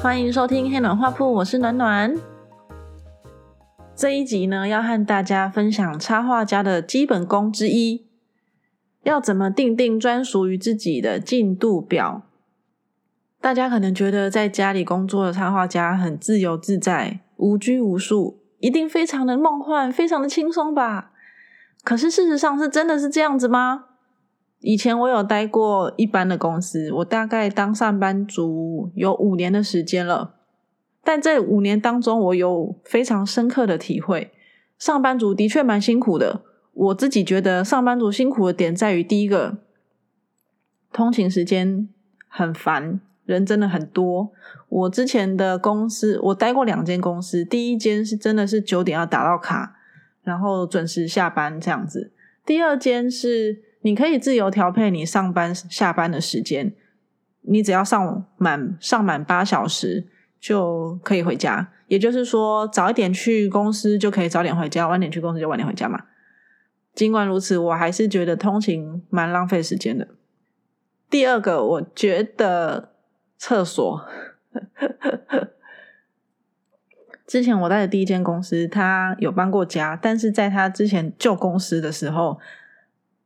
欢迎收听黑暖画铺，我是暖暖。这一集呢，要和大家分享插画家的基本功之一，要怎么定定专属于自己的进度表。大家可能觉得在家里工作的插画家很自由自在、无拘无束，一定非常的梦幻、非常的轻松吧？可是事实上是真的是这样子吗？以前我有待过一般的公司，我大概当上班族有五年的时间了。但这五年当中，我有非常深刻的体会，上班族的确蛮辛苦的。我自己觉得上班族辛苦的点在于，第一个，通勤时间很烦，人真的很多。我之前的公司，我待过两间公司，第一间是真的是九点要打到卡，然后准时下班这样子。第二间是。你可以自由调配你上班下班的时间，你只要上满上满八小时就可以回家。也就是说，早一点去公司就可以早点回家，晚点去公司就晚点回家嘛。尽管如此，我还是觉得通勤蛮浪费时间的。第二个，我觉得厕所。之前我在的第一间公司，他有搬过家，但是在他之前旧公司的时候。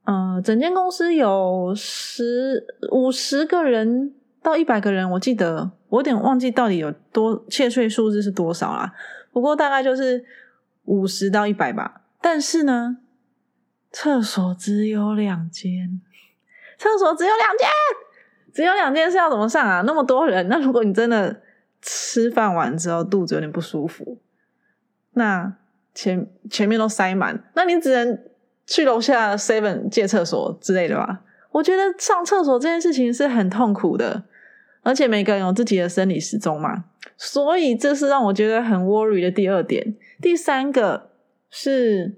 嗯，整间公司有十五十个人到一百个人，我记得我有点忘记到底有多切碎数字是多少啦。不过大概就是五十到一百吧。但是呢，厕所只有两间，厕所只有两间，只有两间是要怎么上啊？那么多人，那如果你真的吃饭完之后肚子有点不舒服，那前前面都塞满，那你只能。去楼下 Seven 借厕所之类的吧。我觉得上厕所这件事情是很痛苦的，而且每个人有自己的生理时钟嘛，所以这是让我觉得很 worry 的第二点。第三个是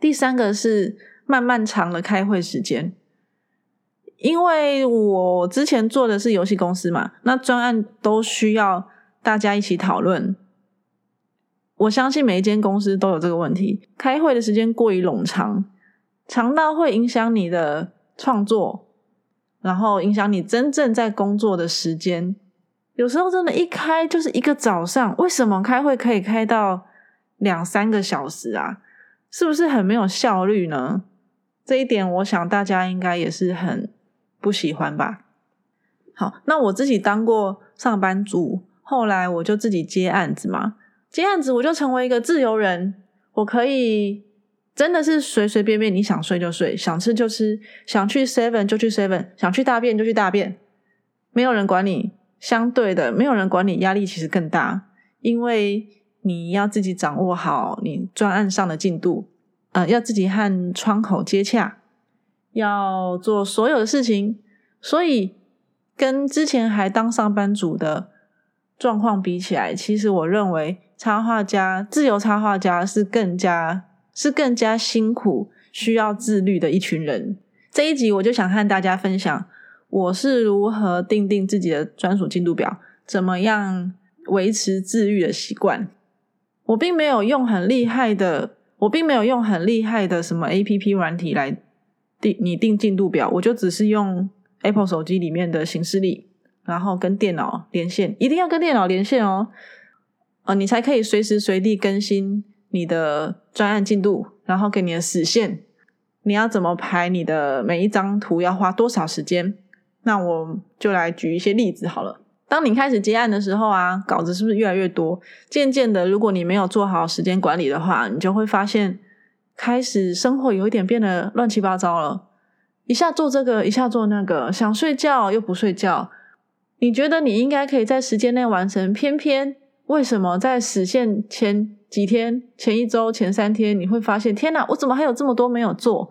第三个是漫漫长的开会时间，因为我之前做的是游戏公司嘛，那专案都需要大家一起讨论。我相信每一间公司都有这个问题，开会的时间过于冗长，长到会影响你的创作，然后影响你真正在工作的时间。有时候真的，一开就是一个早上，为什么开会可以开到两三个小时啊？是不是很没有效率呢？这一点，我想大家应该也是很不喜欢吧。好，那我自己当过上班族，后来我就自己接案子嘛。这样子，我就成为一个自由人，我可以真的是随随便便，你想睡就睡，想吃就吃，想去 seven 就去 seven，想去大便就去大便，没有人管你。相对的，没有人管你，压力其实更大，因为你要自己掌握好你专案上的进度，呃，要自己和窗口接洽，要做所有的事情，所以跟之前还当上班族的状况比起来，其实我认为。插画家，自由插画家是更加是更加辛苦、需要自律的一群人。这一集我就想和大家分享，我是如何定定自己的专属进度表，怎么样维持自律的习惯。我并没有用很厉害的，我并没有用很厉害的什么 A P P 软体来定拟定进度表，我就只是用 Apple 手机里面的形式力，然后跟电脑连线，一定要跟电脑连线哦。呃，你才可以随时随地更新你的专案进度，然后给你的死线。你要怎么排你的每一张图要花多少时间？那我就来举一些例子好了。当你开始接案的时候啊，稿子是不是越来越多？渐渐的，如果你没有做好时间管理的话，你就会发现开始生活有一点变得乱七八糟了。一下做这个，一下做那个，想睡觉又不睡觉。你觉得你应该可以在时间内完成，偏偏。为什么在实现前几天、前一周、前三天，你会发现天哪，我怎么还有这么多没有做？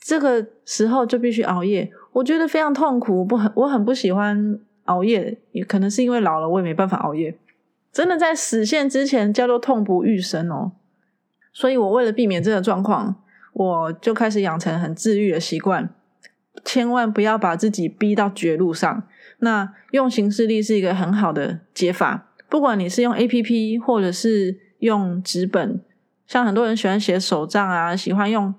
这个时候就必须熬夜，我觉得非常痛苦，不很我很不喜欢熬夜，也可能是因为老了，我也没办法熬夜。真的在实现之前叫做痛不欲生哦。所以我为了避免这个状况，我就开始养成很自律的习惯，千万不要把自己逼到绝路上。那用形式力是一个很好的解法。不管你是用 A P P 或者是用纸本，像很多人喜欢写手账啊，喜欢用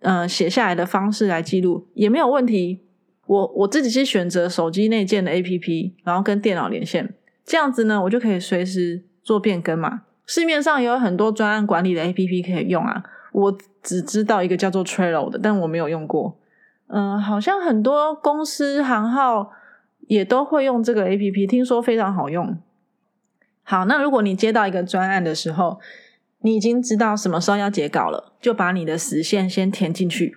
呃写下来的方式来记录，也没有问题。我我自己是选择手机内建的 APP，然后跟电脑连线，这样子呢，我就可以随时做变更嘛。市面上也有很多专案管理的 APP 可以用啊，我只知道一个叫做 Trello 的，但我没有用过。嗯，好像很多公司行号也都会用这个 APP，听说非常好用。好，那如果你接到一个专案的时候，你已经知道什么时候要截稿了，就把你的时限先填进去。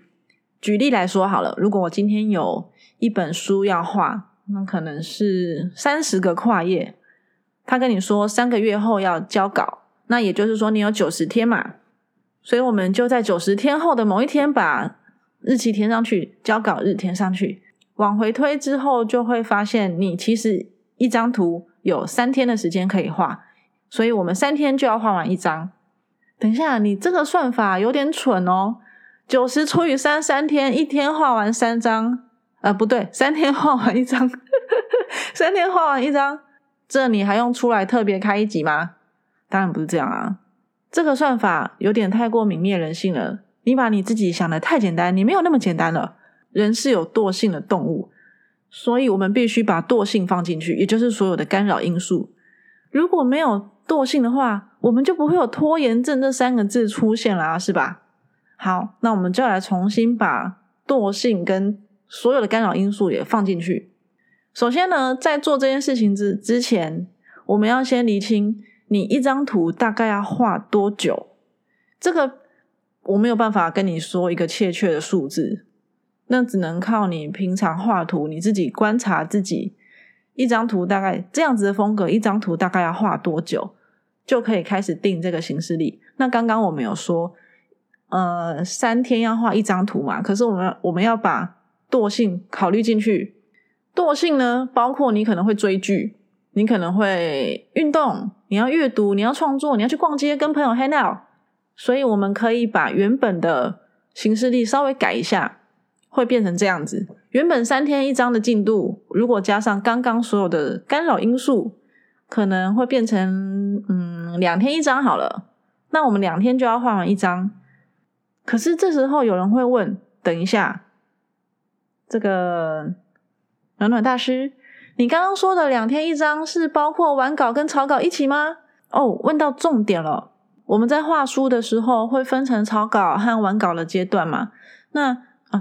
举例来说好了，如果我今天有一本书要画，那可能是三十个跨页，他跟你说三个月后要交稿，那也就是说你有九十天嘛，所以我们就在九十天后的某一天把日期填上去，交稿日填上去，往回推之后就会发现你其实一张图。有三天的时间可以画，所以我们三天就要画完一张。等一下，你这个算法有点蠢哦。九十除以三，三天，一天画完三张，呃，不对，三天画完一张，三天画完一张，这你还用出来特别开一集吗？当然不是这样啊。这个算法有点太过泯灭人性了。你把你自己想的太简单，你没有那么简单了。人是有惰性的动物。所以我们必须把惰性放进去，也就是所有的干扰因素。如果没有惰性的话，我们就不会有拖延症这三个字出现啦，是吧？好，那我们就来重新把惰性跟所有的干扰因素也放进去。首先呢，在做这件事情之之前，我们要先厘清你一张图大概要画多久。这个我没有办法跟你说一个确切的数字。那只能靠你平常画图，你自己观察自己一张图大概这样子的风格，一张图大概要画多久，就可以开始定这个形式力。那刚刚我们有说，呃，三天要画一张图嘛？可是我们我们要把惰性考虑进去。惰性呢，包括你可能会追剧，你可能会运动，你要阅读，你要创作，你要去逛街，跟朋友 hang out。所以我们可以把原本的形式力稍微改一下。会变成这样子，原本三天一张的进度，如果加上刚刚所有的干扰因素，可能会变成嗯两天一张好了。那我们两天就要画完一张。可是这时候有人会问：等一下，这个暖暖大师，你刚刚说的两天一张是包括完稿跟草稿一起吗？哦，问到重点了。我们在画书的时候会分成草稿和完稿的阶段嘛？那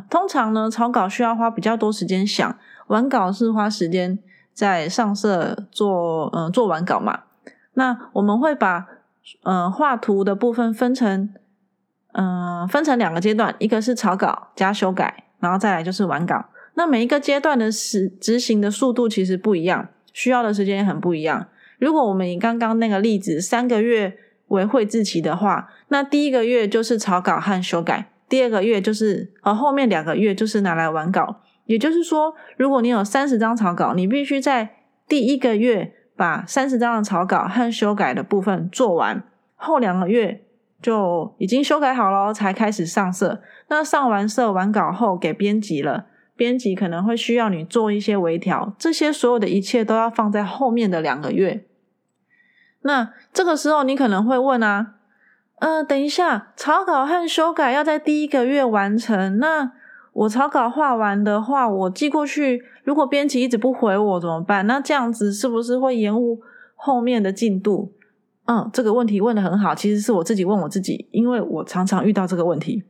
通常呢，草稿需要花比较多时间想，完稿是花时间在上色做，嗯，做完稿嘛。那我们会把，嗯，画图的部分分成，嗯，分成两个阶段，一个是草稿加修改，然后再来就是完稿。那每一个阶段的时执行的速度其实不一样，需要的时间也很不一样。如果我们以刚刚那个例子三个月为绘制期的话，那第一个月就是草稿和修改。第二个月就是，呃，后面两个月就是拿来完稿。也就是说，如果你有三十张草稿，你必须在第一个月把三十张的草稿和修改的部分做完，后两个月就已经修改好了，才开始上色。那上完色完稿后给编辑了，编辑可能会需要你做一些微调，这些所有的一切都要放在后面的两个月。那这个时候你可能会问啊？呃，等一下，草稿和修改要在第一个月完成。那我草稿画完的话，我寄过去，如果编辑一直不回我怎么办？那这样子是不是会延误后面的进度？嗯，这个问题问的很好，其实是我自己问我自己，因为我常常遇到这个问题。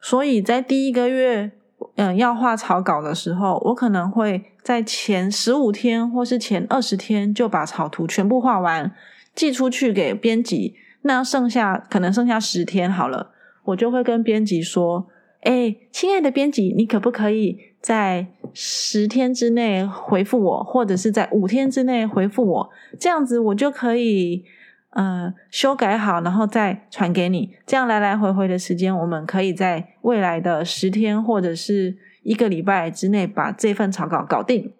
所以在第一个月，嗯，要画草稿的时候，我可能会在前十五天或是前二十天就把草图全部画完，寄出去给编辑。那剩下可能剩下十天好了，我就会跟编辑说：“哎，亲爱的编辑，你可不可以在十天之内回复我，或者是在五天之内回复我？这样子我就可以呃修改好，然后再传给你。这样来来回回的时间，我们可以在未来的十天或者是一个礼拜之内把这份草稿搞定。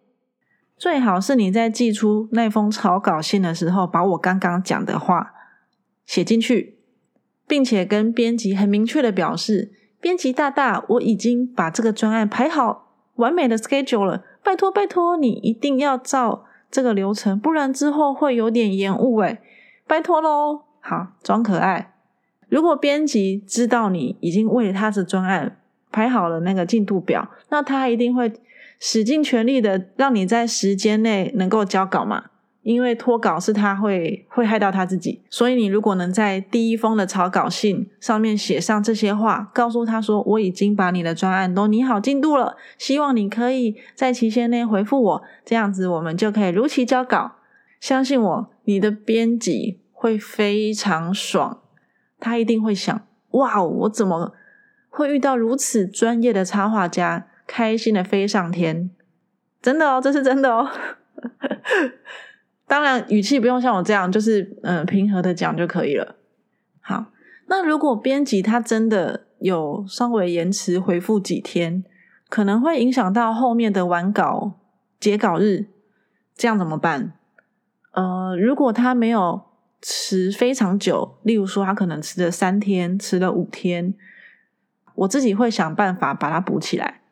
最好是你在寄出那封草稿信的时候，把我刚刚讲的话。”写进去，并且跟编辑很明确的表示：“编辑大大，我已经把这个专案排好完美的 schedule 了，拜托拜托你一定要照这个流程，不然之后会有点延误诶拜托喽。”好，装可爱。如果编辑知道你已经为他的专案排好了那个进度表，那他一定会使尽全力的让你在时间内能够交稿嘛。因为脱稿是他会会害到他自己，所以你如果能在第一封的草稿信上面写上这些话，告诉他说我已经把你的专案都拟好进度了，希望你可以在期限内回复我，这样子我们就可以如期交稿。相信我，你的编辑会非常爽，他一定会想：哇，我怎么会遇到如此专业的插画家？开心的飞上天，真的哦，这是真的哦。当然，语气不用像我这样，就是嗯平和的讲就可以了。好，那如果编辑他真的有稍微延迟回复几天，可能会影响到后面的完稿截稿日，这样怎么办？呃，如果他没有迟非常久，例如说他可能迟了三天，迟了五天，我自己会想办法把它补起来，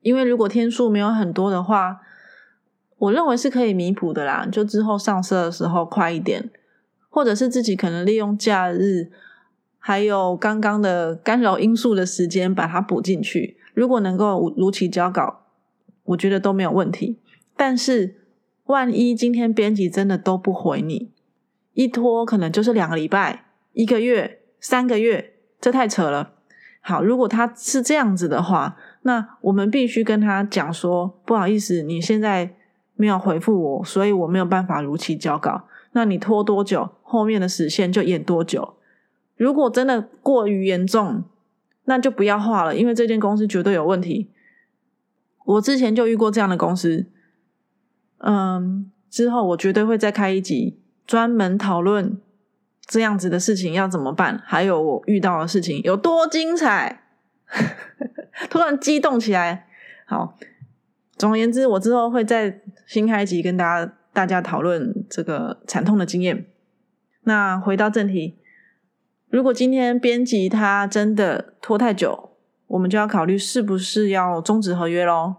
因为如果天数没有很多的话。我认为是可以弥补的啦，就之后上色的时候快一点，或者是自己可能利用假日，还有刚刚的干扰因素的时间把它补进去。如果能够如期交稿，我觉得都没有问题。但是万一今天编辑真的都不回你，一拖可能就是两个礼拜、一个月、三个月，这太扯了。好，如果他是这样子的话，那我们必须跟他讲说，不好意思，你现在。没有回复我，所以我没有办法如期交稿。那你拖多久，后面的时限就延多久。如果真的过于严重，那就不要画了，因为这间公司绝对有问题。我之前就遇过这样的公司，嗯，之后我绝对会再开一集，专门讨论这样子的事情要怎么办，还有我遇到的事情有多精彩。突然激动起来，好。总而言之，我之后会在新开集跟大家大家讨论这个惨痛的经验。那回到正题，如果今天编辑他真的拖太久，我们就要考虑是不是要终止合约喽。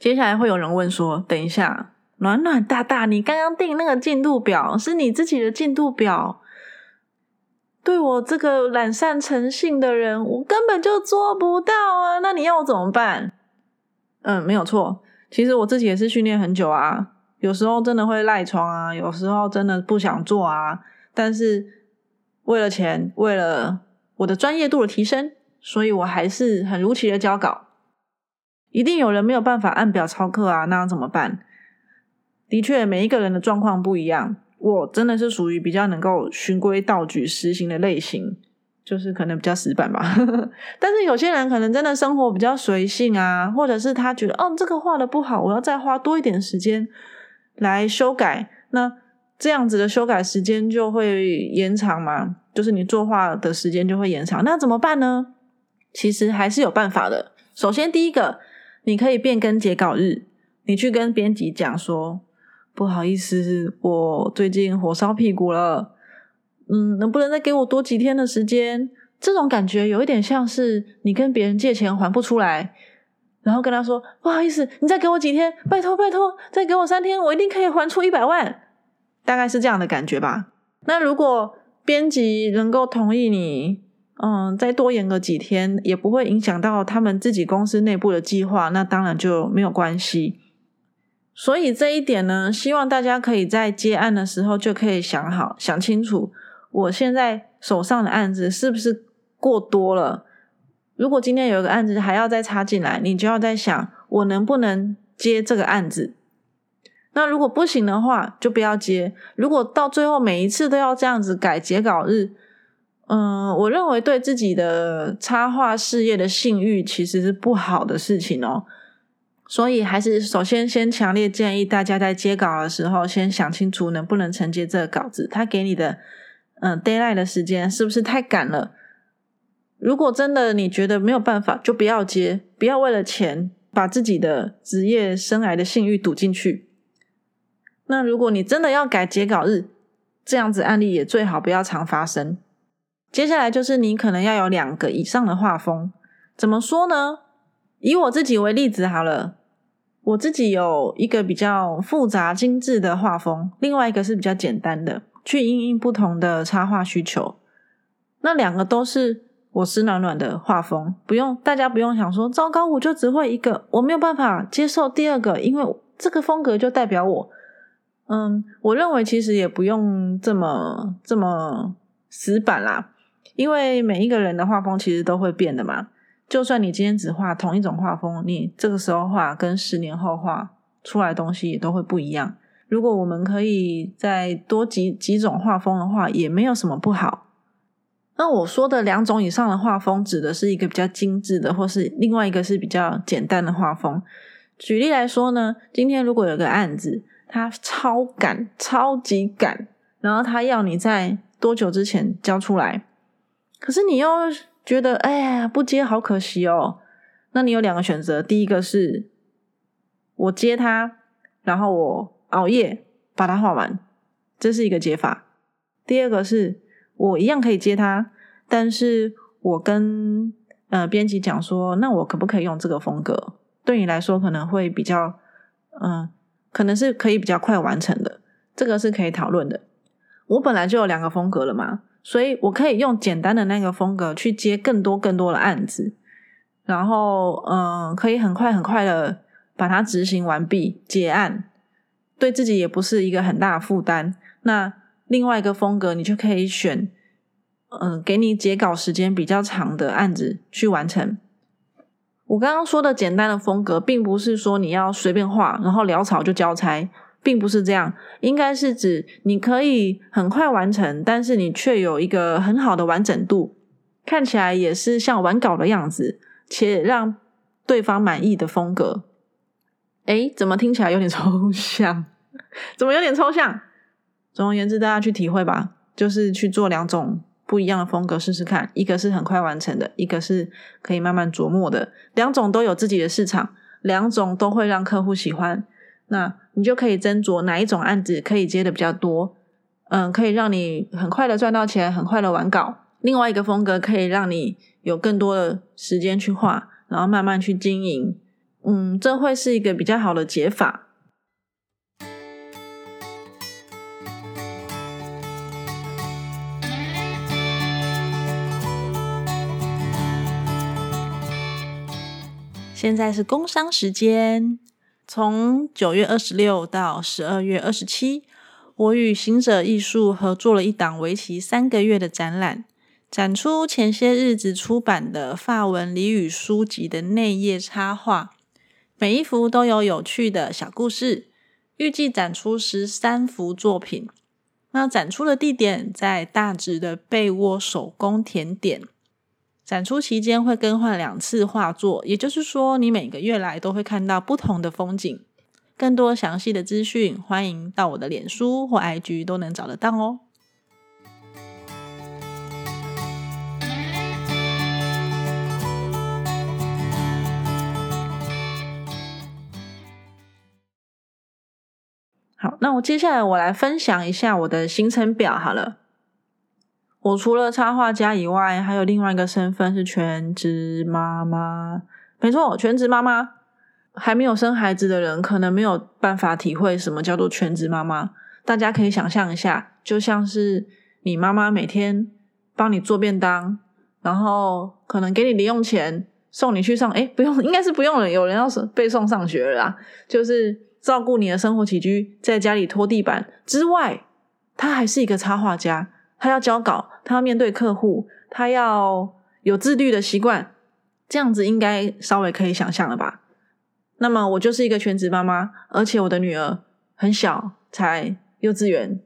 接下来会有人问说：“等一下，暖暖大大，你刚刚定那个进度表是你自己的进度表，对我这个懒散成性的人，我根本就做不到啊！那你要我怎么办？”嗯，没有错。其实我自己也是训练很久啊，有时候真的会赖床啊，有时候真的不想做啊。但是为了钱，为了我的专业度的提升，所以我还是很如期的交稿。一定有人没有办法按表操课啊，那怎么办？的确，每一个人的状况不一样，我真的是属于比较能够循规蹈矩实行的类型。就是可能比较死板吧，但是有些人可能真的生活比较随性啊，或者是他觉得哦这个画的不好，我要再花多一点时间来修改，那这样子的修改时间就会延长嘛，就是你作画的时间就会延长，那怎么办呢？其实还是有办法的。首先第一个，你可以变更截稿日，你去跟编辑讲说，不好意思，我最近火烧屁股了。嗯，能不能再给我多几天的时间？这种感觉有一点像是你跟别人借钱还不出来，然后跟他说不好意思，你再给我几天，拜托拜托，再给我三天，我一定可以还出一百万，大概是这样的感觉吧。那如果编辑能够同意你，嗯，再多延个几天，也不会影响到他们自己公司内部的计划，那当然就没有关系。所以这一点呢，希望大家可以在接案的时候就可以想好、想清楚。我现在手上的案子是不是过多了？如果今天有一个案子还要再插进来，你就要在想，我能不能接这个案子？那如果不行的话，就不要接。如果到最后每一次都要这样子改截稿日，嗯，我认为对自己的插画事业的信誉其实是不好的事情哦。所以还是首先先强烈建议大家在接稿的时候，先想清楚能不能承接这个稿子，他给你的。嗯 d a y l i g h t 的时间是不是太赶了？如果真的你觉得没有办法，就不要接，不要为了钱把自己的职业生涯的信誉赌进去。那如果你真的要改截稿日，这样子案例也最好不要常发生。接下来就是你可能要有两个以上的画风，怎么说呢？以我自己为例子好了，我自己有一个比较复杂精致的画风，另外一个是比较简单的。去应应不同的插画需求，那两个都是我是暖暖的画风，不用大家不用想说糟糕，我就只会一个，我没有办法接受第二个，因为这个风格就代表我。嗯，我认为其实也不用这么这么死板啦，因为每一个人的画风其实都会变的嘛。就算你今天只画同一种画风，你这个时候画跟十年后画出来东西也都会不一样。如果我们可以再多几几种画风的话，也没有什么不好。那我说的两种以上的画风，指的是一个比较精致的，或是另外一个是比较简单的画风。举例来说呢，今天如果有个案子，他超赶、超级赶，然后他要你在多久之前交出来，可是你又觉得哎呀不接好可惜哦，那你有两个选择，第一个是我接他，然后我熬夜把它画完，这是一个解法；第二个是。我一样可以接他，但是我跟呃编辑讲说，那我可不可以用这个风格？对你来说可能会比较，嗯，可能是可以比较快完成的，这个是可以讨论的。我本来就有两个风格了嘛，所以我可以用简单的那个风格去接更多更多的案子，然后嗯，可以很快很快的把它执行完毕结案，对自己也不是一个很大的负担。那另外一个风格，你就可以选，嗯，给你截稿时间比较长的案子去完成。我刚刚说的简单的风格，并不是说你要随便画，然后潦草就交差，并不是这样。应该是指你可以很快完成，但是你却有一个很好的完整度，看起来也是像完稿的样子，且让对方满意的风格。哎，怎么听起来有点抽象？怎么有点抽象？总而言之，大家去体会吧，就是去做两种不一样的风格试试看。一个是很快完成的，一个是可以慢慢琢磨的。两种都有自己的市场，两种都会让客户喜欢。那你就可以斟酌哪一种案子可以接的比较多，嗯，可以让你很快的赚到钱，很快的完稿。另外一个风格可以让你有更多的时间去画，然后慢慢去经营。嗯，这会是一个比较好的解法。现在是工商时间，从九月二十六到十二月二十七，我与行者艺术合作了一档为期三个月的展览，展出前些日子出版的法文俚语书籍的内页插画，每一幅都有有趣的小故事。预计展出十三幅作品。那展出的地点在大直的被窝手工甜点。展出期间会更换两次画作，也就是说，你每个月来都会看到不同的风景。更多详细的资讯，欢迎到我的脸书或 IG 都能找得到哦。好，那我接下来我来分享一下我的行程表好了。我除了插画家以外，还有另外一个身份是全职妈妈。没错，全职妈妈还没有生孩子的人，可能没有办法体会什么叫做全职妈妈。大家可以想象一下，就像是你妈妈每天帮你做便当，然后可能给你零用钱，送你去上，哎，不用，应该是不用了。有人要是被送上学了啦，就是照顾你的生活起居，在家里拖地板之外，她还是一个插画家。他要交稿，他要面对客户，他要有自律的习惯，这样子应该稍微可以想象了吧？那么我就是一个全职妈妈，而且我的女儿很小，才幼稚园，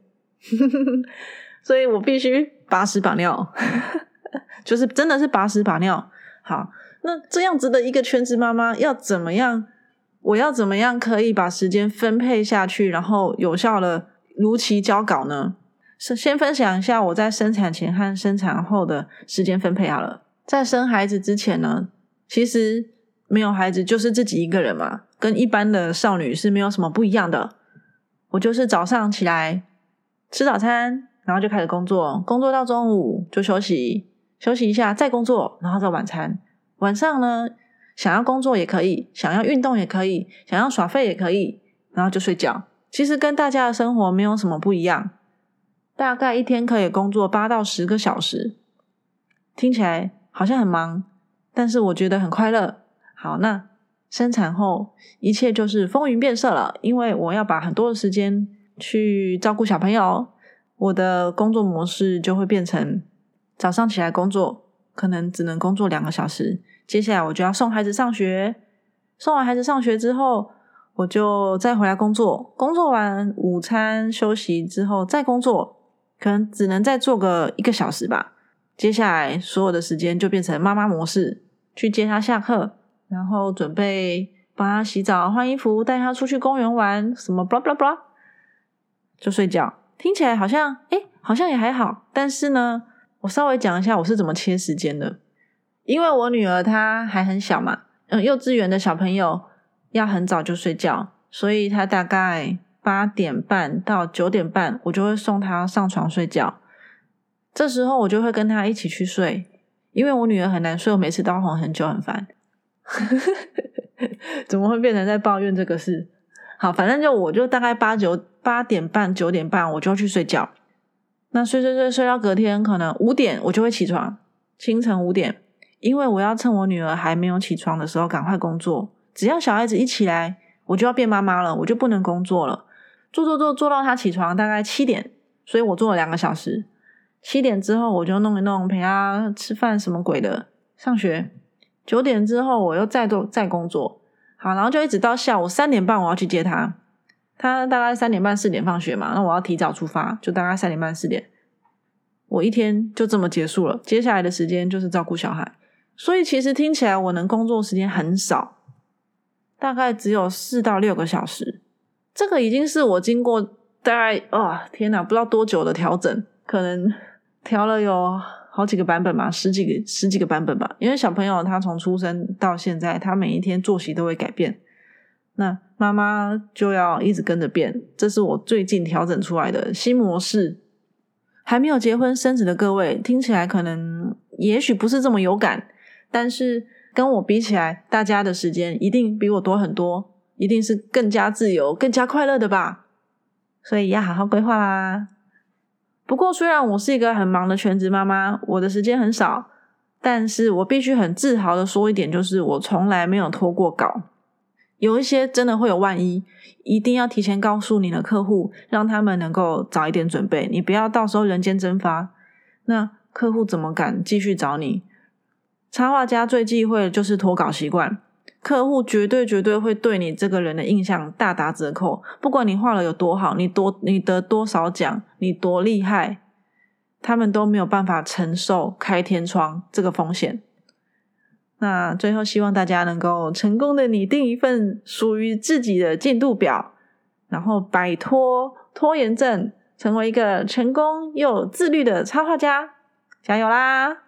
所以我必须把屎把尿，就是真的是把屎把尿。好，那这样子的一个全职妈妈要怎么样？我要怎么样可以把时间分配下去，然后有效的如期交稿呢？是先分享一下我在生产前和生产后的时间分配好了。在生孩子之前呢，其实没有孩子就是自己一个人嘛，跟一般的少女是没有什么不一样的。我就是早上起来吃早餐，然后就开始工作，工作到中午就休息，休息一下再工作，然后再晚餐。晚上呢，想要工作也可以，想要运动也可以，想要耍废也可以，然后就睡觉。其实跟大家的生活没有什么不一样。大概一天可以工作八到十个小时，听起来好像很忙，但是我觉得很快乐。好，那生产后一切就是风云变色了，因为我要把很多的时间去照顾小朋友，我的工作模式就会变成早上起来工作，可能只能工作两个小时，接下来我就要送孩子上学，送完孩子上学之后，我就再回来工作，工作完午餐休息之后再工作，可能只能再做个一个小时吧。接下来所有的时间就变成妈妈模式，去接他下课，然后准备帮他洗澡、换衣服，带他出去公园玩，什么 blah blah blah，就睡觉。听起来好像，哎，好像也还好。但是呢，我稍微讲一下我是怎么切时间的。因为我女儿她还很小嘛，嗯，幼稚园的小朋友要很早就睡觉，所以她大概八点半到九点半，我就会送她上床睡觉。这时候我就会跟他一起去睡，因为我女儿很难睡，我每次都要哄很久，很烦。怎么会变成在抱怨这个事？好，反正就我就大概八九八点半九点半我就要去睡觉。那睡睡睡睡到隔天可能五点我就会起床，清晨五点，因为我要趁我女儿还没有起床的时候赶快工作。只要小孩子一起来，我就要变妈妈了，我就不能工作了。做做做做到他起床大概七点，所以我做了两个小时。七点之后我就弄一弄，陪他吃饭什么鬼的，上学。九点之后我又再做再工作，好，然后就一直到下午三点半我要去接他。他大概三点半四点放学嘛，那我要提早出发，就大概三点半四点。我一天就这么结束了，接下来的时间就是照顾小孩。所以其实听起来我能工作时间很少，大概只有四到六个小时。这个已经是我经过大概啊天哪，不知道多久的调整，可能。调了有好几个版本吧，十几个十几个版本吧。因为小朋友他从出生到现在，他每一天作息都会改变，那妈妈就要一直跟着变。这是我最近调整出来的新模式。还没有结婚生子的各位，听起来可能也许不是这么有感，但是跟我比起来，大家的时间一定比我多很多，一定是更加自由、更加快乐的吧。所以要好好规划啦。不过，虽然我是一个很忙的全职妈妈，我的时间很少，但是我必须很自豪的说一点，就是我从来没有拖过稿。有一些真的会有万一，一定要提前告诉你的客户，让他们能够早一点准备，你不要到时候人间蒸发。那客户怎么敢继续找你？插画家最忌讳的就是拖稿习惯。客户绝对绝对会对你这个人的印象大打折扣，不管你画了有多好，你多你得多少奖，你多厉害，他们都没有办法承受开天窗这个风险。那最后希望大家能够成功的拟定一份属于自己的进度表，然后摆脱拖延症，成为一个成功又自律的插画家，加油啦！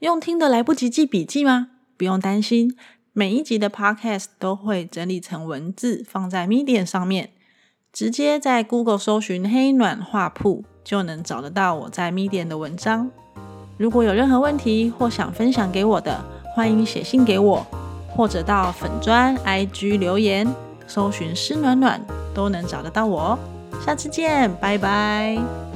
用听的来不及记笔记吗？不用担心。每一集的 Podcast 都会整理成文字，放在 Medium 上面，直接在 Google 搜寻“黑暖画铺”就能找得到我在 Medium 的文章。如果有任何问题或想分享给我的，欢迎写信给我，或者到粉砖 IG 留言，搜寻“施暖暖”都能找得到我。下次见，拜拜。